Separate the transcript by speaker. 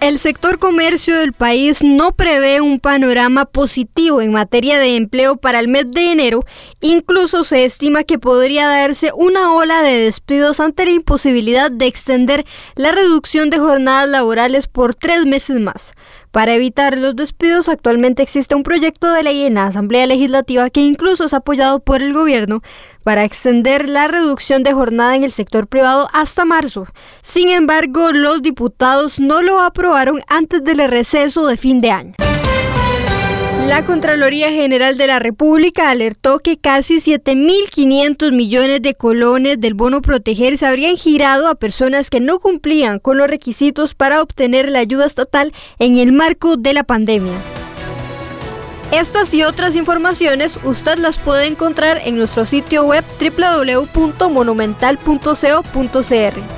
Speaker 1: El sector comercio del país no prevé un panorama positivo en materia de empleo para el mes de enero. Incluso se estima que podría darse una ola de despidos ante la imposibilidad de extender la reducción de jornadas laborales por tres meses más. Para evitar los despidos, actualmente existe un proyecto de ley en la Asamblea Legislativa que incluso es apoyado por el gobierno para extender la reducción de jornada en el sector privado hasta marzo. Sin embargo, los diputados no lo aprobaron antes del receso de fin de año. La Contraloría General de la República alertó que casi 7.500 millones de colones del bono proteger se habrían girado a personas que no cumplían con los requisitos para obtener la ayuda estatal en el marco de la pandemia. Estas y otras informaciones usted las puede encontrar en nuestro sitio web www.monumental.co.cr.